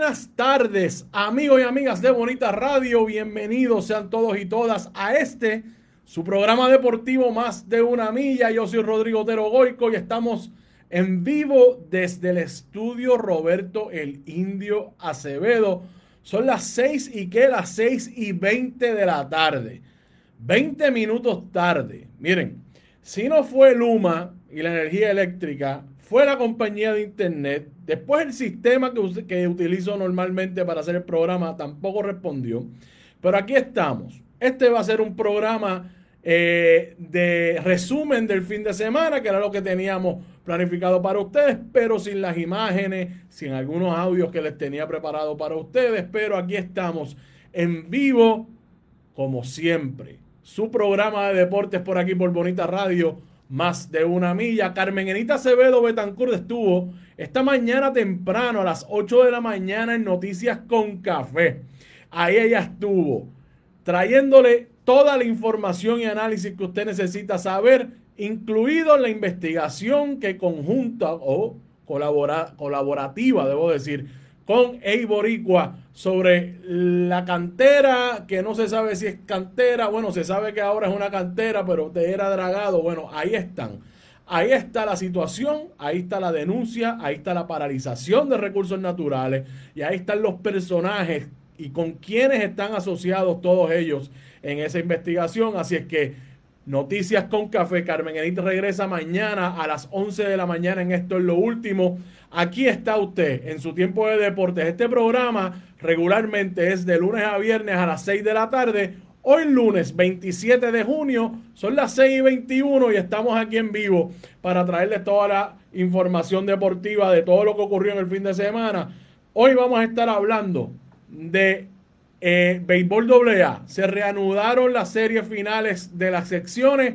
Buenas tardes, amigos y amigas de Bonita Radio. Bienvenidos sean todos y todas a este, su programa deportivo Más de una Milla. Yo soy Rodrigo Otero Goico y estamos en vivo desde el estudio Roberto el Indio Acevedo. Son las 6 y que las 6 y 20 de la tarde. 20 minutos tarde. Miren, si no fue Luma y la energía eléctrica, fue la compañía de internet. Después el sistema que, que utilizo normalmente para hacer el programa tampoco respondió. Pero aquí estamos. Este va a ser un programa eh, de resumen del fin de semana, que era lo que teníamos planificado para ustedes, pero sin las imágenes, sin algunos audios que les tenía preparado para ustedes. Pero aquí estamos en vivo, como siempre su programa de deportes por aquí por Bonita Radio, más de una milla. Carmen Enita Acevedo Betancourt estuvo esta mañana temprano a las 8 de la mañana en Noticias con Café. Ahí ella estuvo trayéndole toda la información y análisis que usted necesita saber, incluido la investigación que conjunta o colabora, colaborativa, debo decir, con Eiboricua sobre la cantera, que no se sabe si es cantera, bueno, se sabe que ahora es una cantera, pero te era dragado, bueno, ahí están. Ahí está la situación, ahí está la denuncia, ahí está la paralización de recursos naturales y ahí están los personajes y con quienes están asociados todos ellos en esa investigación. Así es que Noticias con Café, Carmen Edith regresa mañana a las 11 de la mañana en Esto es lo último. Aquí está usted en su tiempo de deportes. Este programa regularmente es de lunes a viernes a las 6 de la tarde. Hoy lunes 27 de junio son las 6 y 21 y estamos aquí en vivo para traerles toda la información deportiva de todo lo que ocurrió en el fin de semana. Hoy vamos a estar hablando de eh, béisbol AA. Se reanudaron las series finales de las secciones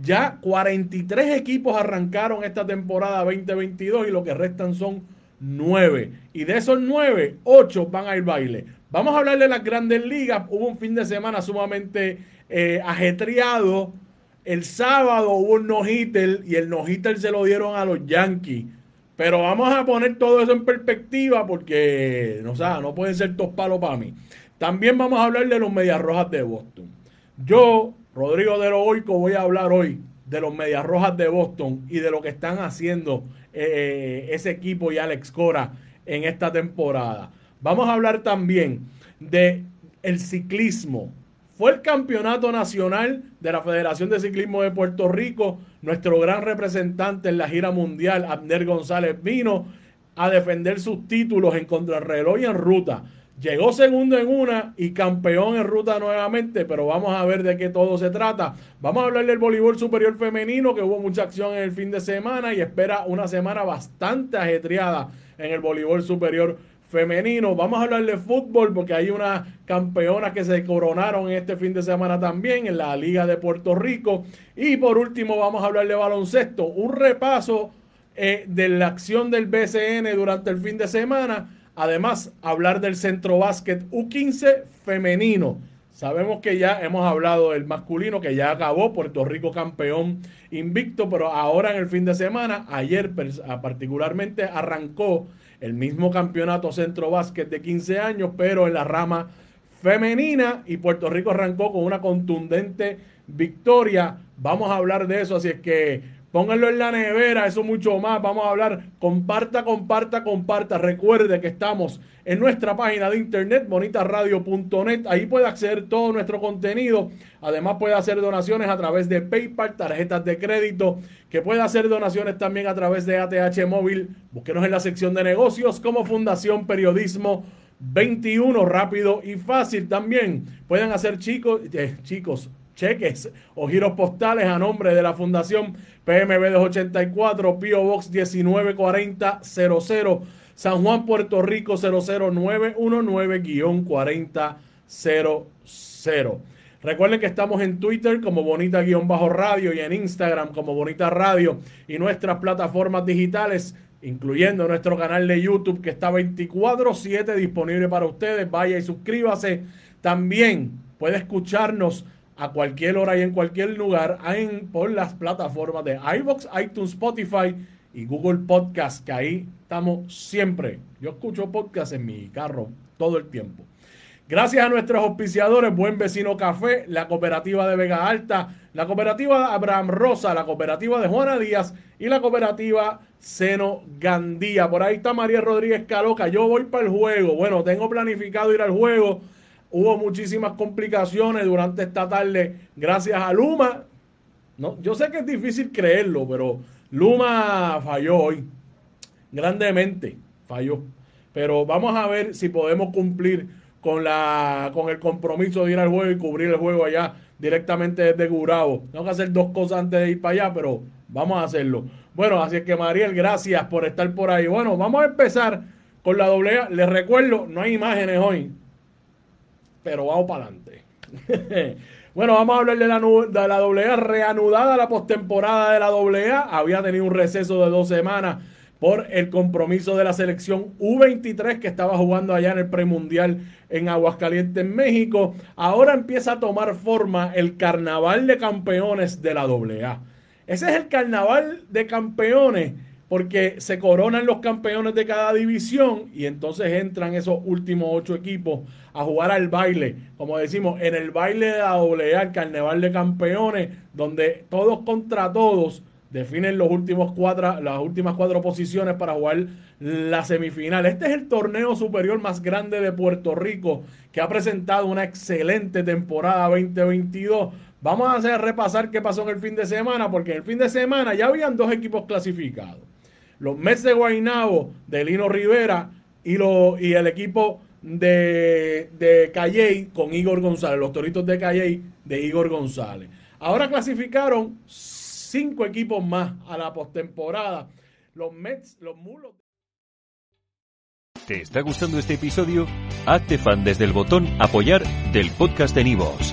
ya 43 equipos arrancaron esta temporada 2022 y lo que restan son 9. Y de esos 9, 8 van al baile. Vamos a hablar de las grandes ligas. Hubo un fin de semana sumamente eh, ajetreado. El sábado hubo un no-hitter y el no-hitter se lo dieron a los Yankees. Pero vamos a poner todo eso en perspectiva porque no, o no pueden ser dos palos para mí. También vamos a hablar de los Medias Rojas de Boston. Yo Rodrigo de Loico, voy a hablar hoy de los Medias Rojas de Boston y de lo que están haciendo eh, ese equipo y Alex Cora en esta temporada. Vamos a hablar también de el ciclismo. Fue el campeonato nacional de la Federación de Ciclismo de Puerto Rico. Nuestro gran representante en la gira mundial, Abner González, vino a defender sus títulos en contrarreloj y en ruta. Llegó segundo en una y campeón en ruta nuevamente, pero vamos a ver de qué todo se trata. Vamos a hablar del voleibol superior femenino, que hubo mucha acción en el fin de semana y espera una semana bastante ajetreada en el voleibol superior femenino. Vamos a hablar de fútbol porque hay unas campeonas que se coronaron este fin de semana también en la Liga de Puerto Rico. Y por último vamos a hablar de baloncesto, un repaso eh, de la acción del BCN durante el fin de semana Además, hablar del centro básquet U15 femenino. Sabemos que ya hemos hablado del masculino, que ya acabó, Puerto Rico campeón invicto, pero ahora en el fin de semana, ayer particularmente, arrancó el mismo campeonato centro básquet de 15 años, pero en la rama femenina y Puerto Rico arrancó con una contundente victoria. Vamos a hablar de eso, así es que Pónganlo en la nevera, eso mucho más. Vamos a hablar. Comparta, comparta, comparta. Recuerde que estamos en nuestra página de internet, bonitaradio.net. Ahí puede acceder todo nuestro contenido. Además, puede hacer donaciones a través de PayPal, tarjetas de crédito, que puede hacer donaciones también a través de ATH Móvil. Búsquenos en la sección de negocios como Fundación Periodismo 21, rápido y fácil. También pueden hacer chicos, eh, chicos, cheques o giros postales a nombre de la Fundación PMB 284, Pio Box 194000, San Juan, Puerto Rico 00919-4000. Recuerden que estamos en Twitter como Bonita-Radio y en Instagram como Bonita Radio y nuestras plataformas digitales, incluyendo nuestro canal de YouTube que está 24-7 disponible para ustedes. Vaya y suscríbase. También puede escucharnos a cualquier hora y en cualquier lugar en, por las plataformas de iBox, iTunes, Spotify y Google Podcast, que ahí estamos siempre. Yo escucho podcast en mi carro todo el tiempo. Gracias a nuestros auspiciadores, Buen Vecino Café, la cooperativa de Vega Alta, la cooperativa de Abraham Rosa, la cooperativa de Juana Díaz y la cooperativa Seno Gandía. Por ahí está María Rodríguez Caloca. Yo voy para el juego. Bueno, tengo planificado ir al juego. Hubo muchísimas complicaciones durante esta tarde gracias a Luma. No, yo sé que es difícil creerlo, pero Luma falló hoy. Grandemente falló. Pero vamos a ver si podemos cumplir con, la, con el compromiso de ir al juego y cubrir el juego allá directamente desde Gurabo. Tengo que hacer dos cosas antes de ir para allá, pero vamos a hacerlo. Bueno, así es que Mariel, gracias por estar por ahí. Bueno, vamos a empezar con la doble. Les recuerdo, no hay imágenes hoy, pero vamos para adelante. bueno, vamos a hablar de la, de la. Reanudada la postemporada de la doble A. Había tenido un receso de dos semanas por el compromiso de la selección U23 que estaba jugando allá en el premundial en Aguascalientes, México. Ahora empieza a tomar forma el carnaval de campeones de la AA. Ese es el carnaval de campeones porque se coronan los campeones de cada división y entonces entran esos últimos ocho equipos a jugar al baile, como decimos, en el baile de la AA, el carnaval de campeones, donde todos contra todos definen los últimos cuatro, las últimas cuatro posiciones para jugar la semifinal. Este es el torneo superior más grande de Puerto Rico que ha presentado una excelente temporada 2022. Vamos a hacer repasar qué pasó en el fin de semana, porque en el fin de semana ya habían dos equipos clasificados. Los Mets de Guaynabo de Lino Rivera y, lo, y el equipo de, de Calley con Igor González, los Toritos de Calley de Igor González. Ahora clasificaron cinco equipos más a la postemporada. Los Mets, los Mulos. ¿Te está gustando este episodio? Hazte fan desde el botón Apoyar del podcast de Nivos.